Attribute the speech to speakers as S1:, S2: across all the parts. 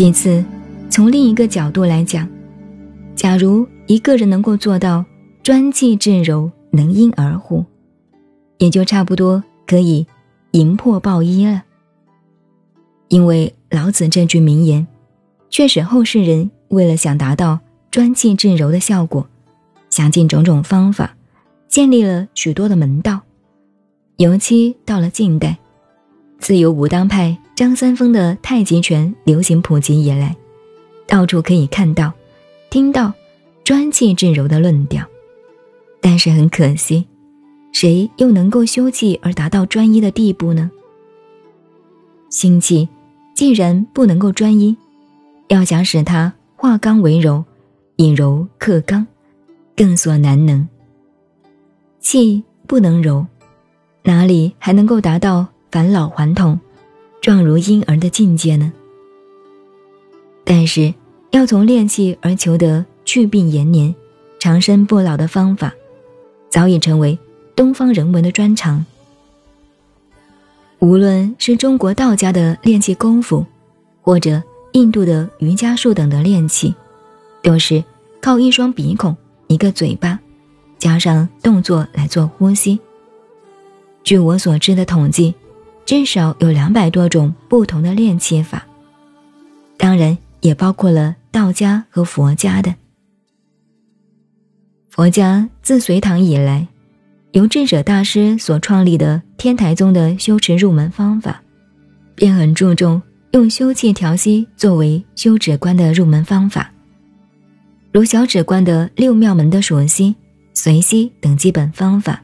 S1: 其次，从另一个角度来讲，假如一个人能够做到专气致柔，能因而护，也就差不多可以赢破抱一了。因为老子这句名言，确使后世人为了想达到专气致柔的效果，想尽种种方法，建立了许多的门道。尤其到了近代，自由武当派张三丰的太极拳流行普及以来，到处可以看到、听到专气致柔的论调。但是很可惜，谁又能够修气而达到专一的地步呢？心气。既然不能够专一，要想使它化刚为柔，以柔克刚，更所难能。气不能柔，哪里还能够达到返老还童、状如婴儿的境界呢？但是，要从练气而求得去病延年、长生不老的方法，早已成为东方人文的专长。无论是中国道家的练气功夫，或者印度的瑜伽术等的练气，都是靠一双鼻孔、一个嘴巴，加上动作来做呼吸。据我所知的统计，至少有两百多种不同的练气法，当然也包括了道家和佛家的。佛家自隋唐以来。由智者大师所创立的天台宗的修持入门方法，便很注重用修气调息作为修止观的入门方法，如小止观的六妙门的数息、随息等基本方法，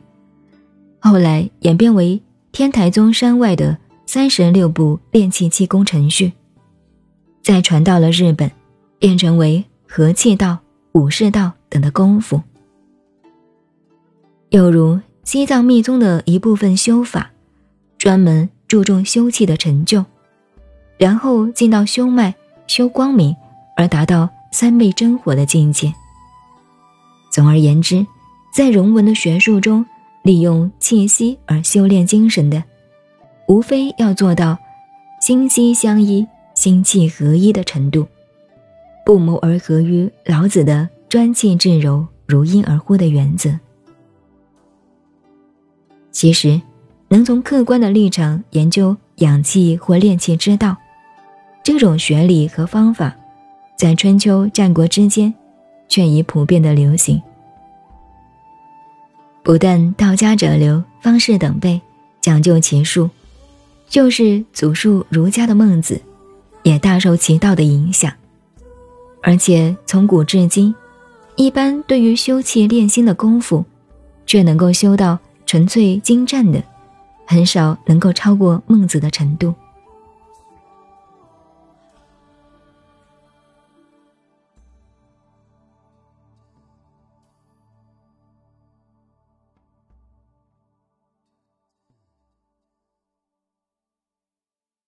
S1: 后来演变为天台宗山外的三十六部炼气气功程序，再传到了日本，变成为和气道、武士道等的功夫。又如西藏密宗的一部分修法，专门注重修气的成就，然后进到修脉、修光明，而达到三昧真火的境界。总而言之，在人文的学术中，利用气息而修炼精神的，无非要做到心息相依、心气合一的程度，不谋而合于老子的专气致柔、如婴而呼的原则。其实，能从客观的立场研究养气或练气之道，这种学理和方法，在春秋战国之间，却已普遍的流行。不但道家者流、方士等辈讲究其术，就是祖述儒家的孟子，也大受其道的影响。而且从古至今，一般对于修气练心的功夫，却能够修到。纯粹精湛的，很少能够超过孟子的程度。